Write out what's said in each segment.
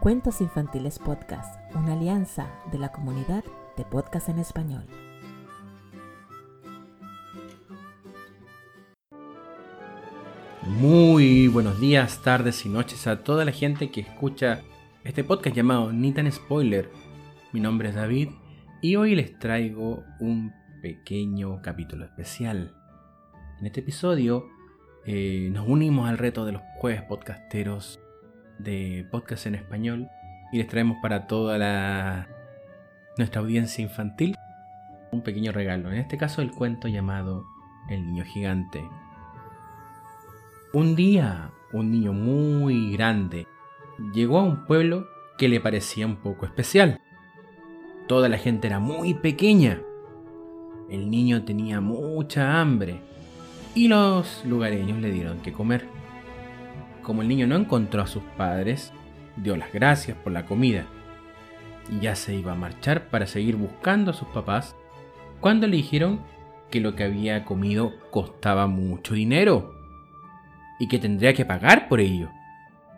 Cuentos Infantiles Podcast, una alianza de la comunidad de podcast en español. Muy buenos días, tardes y noches a toda la gente que escucha este podcast llamado Ni tan Spoiler. Mi nombre es David y hoy les traigo un pequeño capítulo especial. En este episodio eh, nos unimos al reto de los jueves podcasteros de podcast en español y les traemos para toda nuestra audiencia infantil un pequeño regalo. En este caso el cuento llamado El niño gigante. Un día, un niño muy grande llegó a un pueblo que le parecía un poco especial. Toda la gente era muy pequeña. El niño tenía mucha hambre y los lugareños le dieron que comer. Como el niño no encontró a sus padres, dio las gracias por la comida y ya se iba a marchar para seguir buscando a sus papás cuando le dijeron que lo que había comido costaba mucho dinero y que tendría que pagar por ello.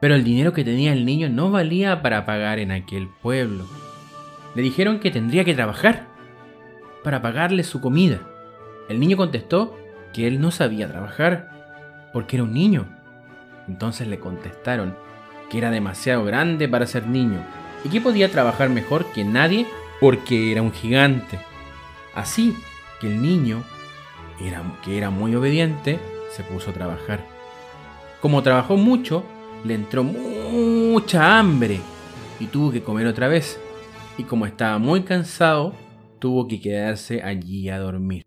Pero el dinero que tenía el niño no valía para pagar en aquel pueblo. Le dijeron que tendría que trabajar para pagarle su comida. El niño contestó que él no sabía trabajar porque era un niño. Entonces le contestaron que era demasiado grande para ser niño y que podía trabajar mejor que nadie porque era un gigante. Así que el niño, que era muy obediente, se puso a trabajar. Como trabajó mucho, le entró mucha hambre y tuvo que comer otra vez. Y como estaba muy cansado, tuvo que quedarse allí a dormir.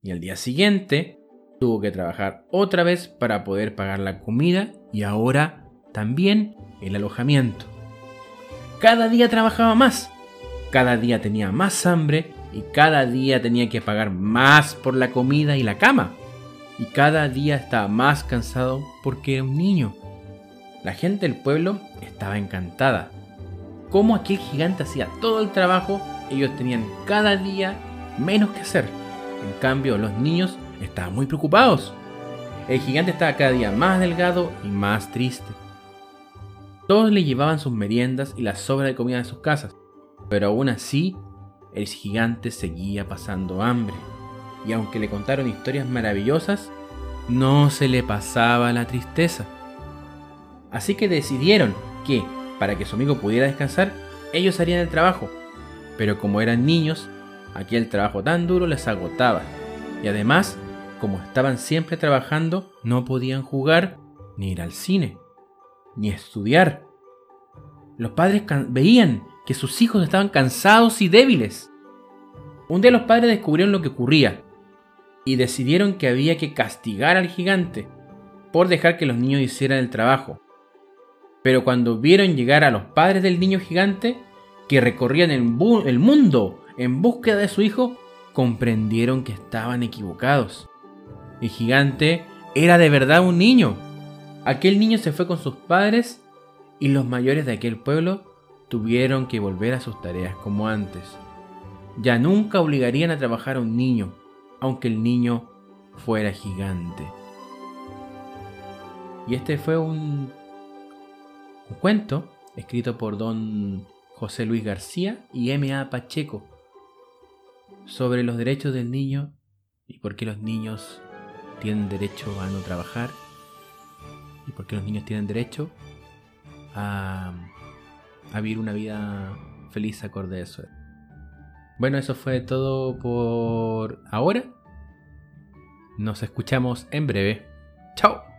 Y al día siguiente, tuvo que trabajar otra vez para poder pagar la comida y ahora también el alojamiento. Cada día trabajaba más, cada día tenía más hambre y cada día tenía que pagar más por la comida y la cama. Y cada día estaba más cansado porque era un niño. La gente del pueblo estaba encantada. Como aquel gigante hacía todo el trabajo, ellos tenían cada día menos que hacer. En cambio, los niños estaban muy preocupados. El gigante estaba cada día más delgado y más triste. Todos le llevaban sus meriendas y la sobra de comida de sus casas, pero aún así el gigante seguía pasando hambre. Y aunque le contaron historias maravillosas, no se le pasaba la tristeza. Así que decidieron que, para que su amigo pudiera descansar, ellos harían el trabajo. Pero como eran niños, aquel trabajo tan duro les agotaba. Y además, como estaban siempre trabajando, no podían jugar, ni ir al cine, ni estudiar. Los padres veían que sus hijos estaban cansados y débiles. Un día los padres descubrieron lo que ocurría y decidieron que había que castigar al gigante por dejar que los niños hicieran el trabajo. Pero cuando vieron llegar a los padres del niño gigante, que recorrían el, mundo en búsqueda de su hijo, comprendieron que estaban equivocados. El gigante era de verdad un niño. Aquel niño se fue con sus padres y los mayores de aquel pueblo tuvieron que volver a sus tareas como antes. Ya nunca obligarían a trabajar a un niño, aunque el niño fuera gigante. Y este fue un cuento escrito por don José Luis García y M.A. Pacheco sobre los derechos del niño y por qué los niños tienen derecho a no trabajar y por qué los niños tienen derecho a, a vivir una vida feliz acorde a eso. Bueno, eso fue todo por ahora. Nos escuchamos en breve. ¡Chao!